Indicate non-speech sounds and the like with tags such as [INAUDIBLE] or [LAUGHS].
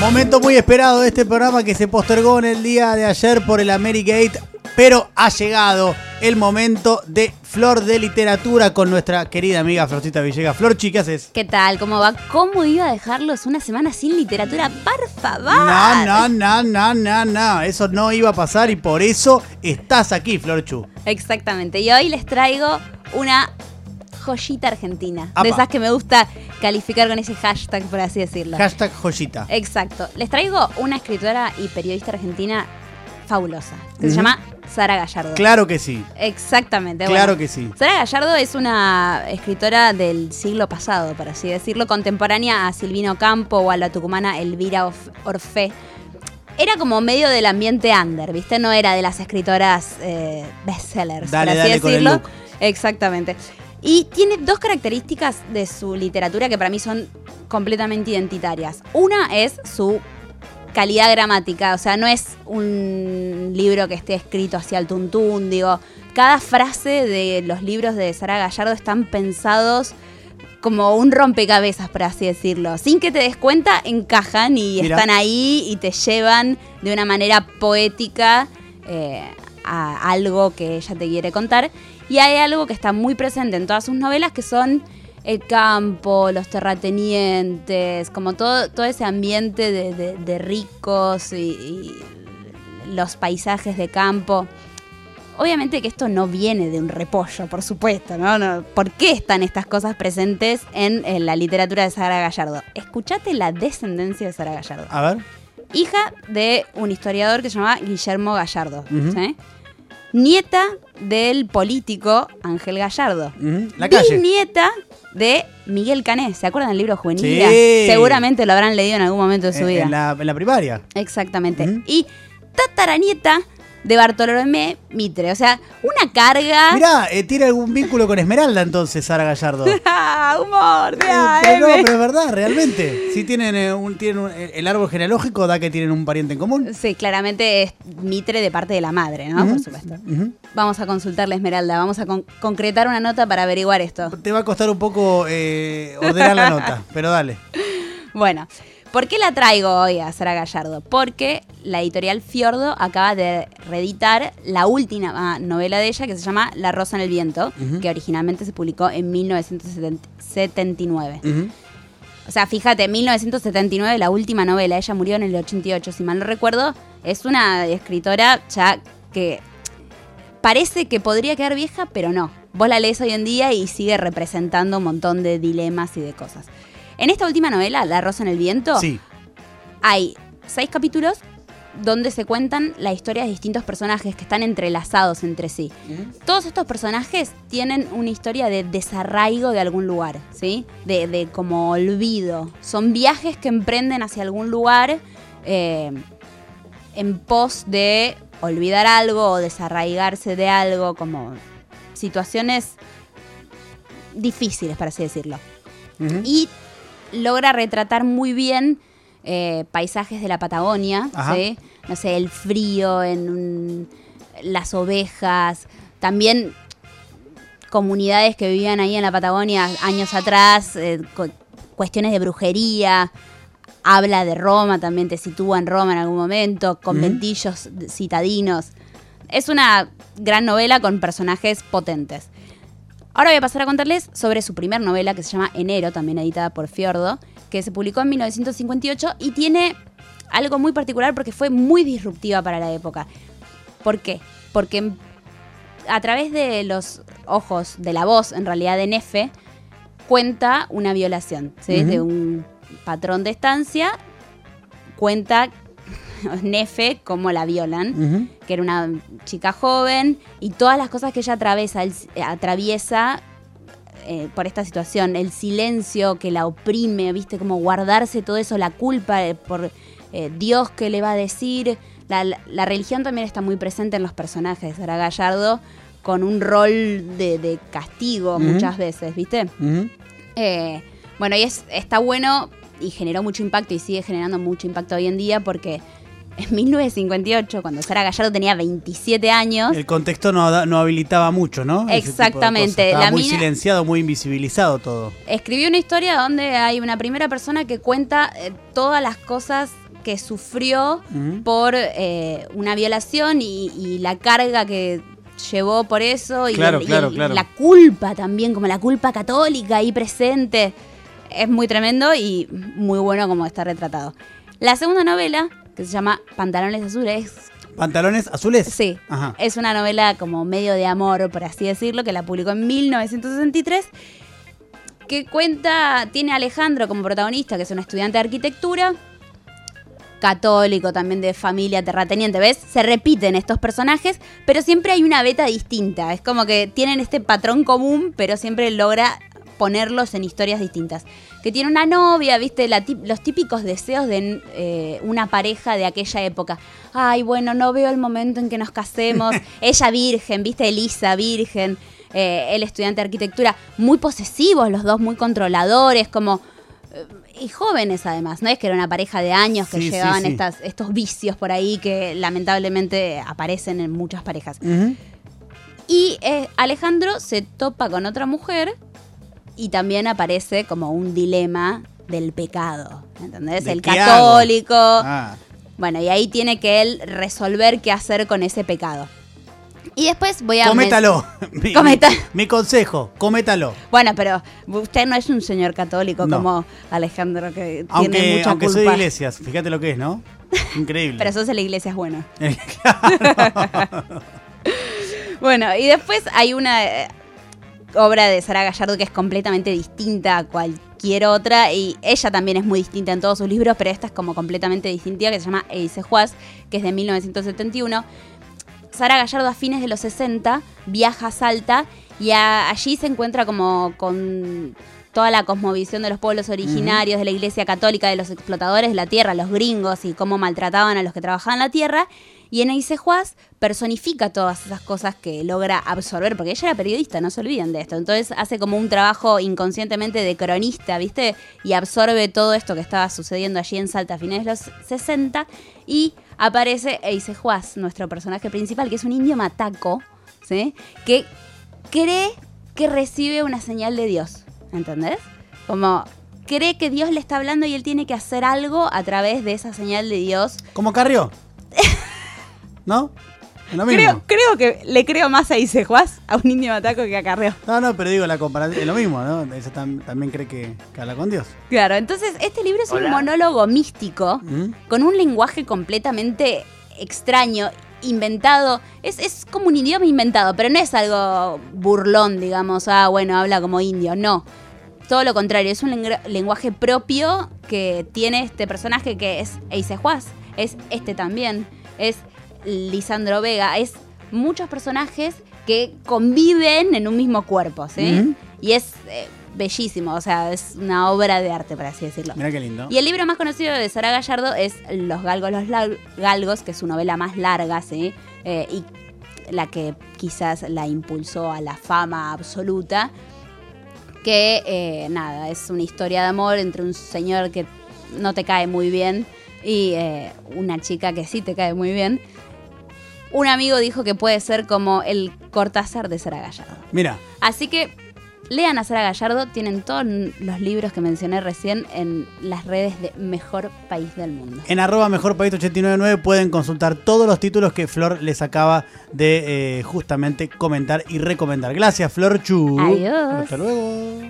Momento muy esperado de este programa que se postergó en el día de ayer por el Amerigate, pero ha llegado el momento de Flor de Literatura con nuestra querida amiga Florcita Villegas. Florchi, ¿qué haces? ¿Qué tal? ¿Cómo va? ¿Cómo iba a dejarlos una semana sin literatura? Por favor. No, no, no, no, no, no. Eso no iba a pasar y por eso estás aquí, Florchu. Exactamente. Y hoy les traigo una joyita argentina. Apa. De esas que me gusta calificar con ese hashtag, por así decirlo. Hashtag joyita. Exacto. Les traigo una escritora y periodista argentina fabulosa. Que se llama Sara Gallardo. Claro que sí. Exactamente. Claro bueno. que sí. Sara Gallardo es una escritora del siglo pasado, por así decirlo, contemporánea a Silvino Campo o a la tucumana Elvira Orf- Orfé. Era como medio del ambiente under, ¿viste? No era de las escritoras eh, bestsellers, Dale, por así dale con el decirlo. look. Exactamente. Y tiene dos características de su literatura que para mí son completamente identitarias. Una es su calidad gramática, o sea, no es un libro que esté escrito hacia el tuntún, digo, cada frase de los libros de Sara Gallardo están pensados como un rompecabezas, por así decirlo. Sin que te des cuenta, encajan y están ahí y te llevan de una manera poética eh, a algo que ella te quiere contar. Y hay algo que está muy presente en todas sus novelas, que son el campo, los terratenientes, como todo, todo ese ambiente de, de- de ricos y, y los paisajes de campo. Obviamente que esto no viene de un repollo, por supuesto, ¿no? No, ¿Por qué están estas cosas presentes en, en la literatura de Sara Gallardo? Escuchate la descendencia de Sara Gallardo. A ver. Hija de un historiador que se llamaba Guillermo Gallardo. ¿sí? Nieta del político Ángel Gallardo. Ujú. La calle. Nieta de Miguel Cané. ¿Se acuerdan del libro Juvenil? Sí. Seguramente lo habrán leído en algún momento de su En- vida. En la, en la primaria. Exactamente. Y tataranieta de Bartolomé Mitre. O sea, una carga. Mirá, eh, tiene algún vínculo con Esmeralda entonces, Sara Gallardo. Eh, [LAUGHS] ¡Ah, humor! de pero no, pero es verdad, realmente. Si tienen, eh, un, tienen un- el árbol genealógico, da que tienen un pariente en común. Sí, claramente es Mitre de parte de la madre, ¿no? Por supuesto. Vamos a consultarle a Esmeralda, vamos a con- concretar una nota para averiguar esto. Te va a costar un poco eh, ordenar la nota, pero dale. [LAUGHS] Bueno, ¿por qué la traigo hoy a Sara Gallardo? Porque la editorial Fiordo acaba de reeditar la última novela de ella que se llama La Rosa en el Viento, que originalmente se publicó en 1979. Ujú. O sea, fíjate, 1979, la última novela, ella murió en el 88, si mal no recuerdo, es una escritora ya que parece que podría quedar vieja, pero no. Vos la lees hoy en día y sigue representando un montón de dilemas y de cosas. En esta última novela, La Rosa en el Viento, Sí. hay seis capítulos donde se cuentan la historia de distintos personajes que están entrelazados entre sí. Todos estos personajes tienen una historia de desarraigo de algún lugar, ¿sí? De, de como olvido. Son viajes que emprenden hacia algún lugar eh, en pos de olvidar algo o desarraigarse de algo, como situaciones difíciles, para así decirlo Ujú. y logra retratar muy bien eh, paisajes de la Patagonia. ¿sí? no sé, el frío, en un- las ovejas, también comunidades que vivían ahí en la Patagonia años atrás, eh, cu- cuestiones de brujería, habla de Roma, también te sitúa en Roma en algún momento, conventillos citadinos. Es una gran novela con personajes potentes. Ahora voy a pasar a contarles sobre su primer novela que se llama Enero, también editada por Fiordo, que se publicó en 1958 y tiene algo muy particular porque fue muy disruptiva para la época. ¿Por qué? Porque a través de los ojos, de la voz en realidad de Nefe, cuenta una violación ¿sí? Ujú. de un patrón de estancia, cuenta [LAUGHS] Nefe cómo la violan que era una chica joven, y todas las cosas que ella atraviesa, el- atraviesa eh, por esta situación, el silencio que la oprime, viste, como guardarse todo eso, la culpa eh, por eh, Dios que le va a decir. La, la- la religión también está muy presente en los personajes, Sara Gallardo, con un rol de, de castigo muchas veces, ¿viste? Eh, bueno, y es, está bueno y generó mucho impacto y sigue generando mucho impacto hoy en día porque en 1958, cuando Sara Gallardo tenía 27 años, El contexto no, habilitaba mucho, ¿no? Exactamente. Estaba La muy mina- silenciado, muy invisibilizado todo. escribió una historia donde hay una primera persona que cuenta eh, todas las cosas que sufrió por eh, una violación y, y la carga que llevó por eso y, Claro, el- y claro, claro. la culpa también, como la culpa católica ahí presente. Es muy tremendo y muy bueno como está retratado. La segunda novela, que se llama Pantalones Azules, ¿Pantalones azules? Sí, Ajá. es una novela como medio de amor, por así decirlo, que la publicó en 1963, que cuenta, tiene a Alejandro como protagonista, que es un estudiante de arquitectura, católico también de familia terrateniente, ¿ves? Se repiten estos personajes, pero siempre hay una beta distinta, es como que tienen este patrón común, pero siempre logra ponerlos en historias distintas. Que tiene una novia, viste, La los típicos deseos de eh, una pareja de aquella época. Ay, bueno, no veo el momento en que nos casemos. [LAUGHS] Ella virgen, viste, Elisa virgen, eh, el estudiante de arquitectura, muy posesivos los dos, muy controladores, como... eh, Y jóvenes además, no es que era una pareja de años que Sí, llevaban sí. estas, estos vicios por ahí que lamentablemente aparecen en muchas parejas. Y eh, Alejandro se topa con otra mujer y también aparece como un dilema del pecado. ¿Entendés? ¿De El católico. Ah, Bueno, y ahí tiene que él resolver qué hacer con ese pecado. Y después voy a... cométalo. [LAUGHS] Mi, Cometa- mi- mi consejo, cométalo. Bueno, pero usted no es un señor católico No. como Alejandro que tiene Aunque, mucha aunque soy de iglesias, fíjate lo que es, ¿no? Increíble. [LAUGHS] Pero sos de la iglesia es bueno. [LAUGHS] Bueno, y después hay una eh, obra de Sara Gallardo que es completamente distinta a cualquier otra y ella también es muy distinta en todos sus libros, pero esta es como completamente distintiva que se llama Eice Juaz, que es de 1971. Sara Gallardo a fines de los 60 viaja a Salta y a- allí se encuentra como con toda la cosmovisión de los pueblos originarios, de la iglesia católica, de los explotadores de la tierra, los gringos y cómo maltrataban a los que trabajaban la tierra. Y en Eisejuaz personifica todas esas cosas que logra absorber, porque ella era periodista, no se olviden de esto. Entonces hace como un trabajo inconscientemente de cronista, ¿viste? Y absorbe todo esto que estaba sucediendo allí en Salta a fines de los 60 y aparece Eisejuaz, nuestro personaje principal, que es un indio mataco, ¿sí? Que cree que recibe una señal de Dios, ¿entendés? Como cree que Dios le está hablando y él tiene que hacer algo a través de esa señal de Dios. ¿Cómo Carrió? [LAUGHS] ¿No? Es lo mismo. Creo, creo que le creo más a Isejuaz, a un indio mataco que a Carreo. No, no, pero digo la comparación. Es lo mismo, ¿no? Ella tam- también cree que, que habla con Dios. Claro, entonces este libro es Hola. un monólogo místico ¿Mm? con un lenguaje completamente extraño, inventado. Es, es como un idioma inventado, pero no es algo burlón, digamos, ah, bueno, habla como indio, no. Todo lo contrario, es un lenguaje propio que tiene este personaje que es Eisejuaz, es este también, es Lisandro Vega, es muchos personajes que conviven en un mismo cuerpo, ¿sí? Y es eh, bellísimo, o sea, es una obra de arte, por así decirlo. Mira qué lindo. Y el libro más conocido de Sara Gallardo es Los Galgos, los Galgos, que es su novela más larga, ¿sí? Eh, y la que quizás la impulsó a la fama absoluta. Que, eh, nada, es una historia de amor entre un señor que no te cae muy bien y eh, una chica que sí te cae muy bien. Un amigo dijo que puede ser como el Cortázar de Sara Gallardo. Mira, Así que lean a Sara Gallardo, tienen todos los libros que mencioné recién en las redes de Mejor País del Mundo. en arroba mejor país 899 pueden consultar todos los títulos que Flor les acaba de eh, justamente comentar y recomendar. Gracias, Flor Chu. Adiós. Hasta luego.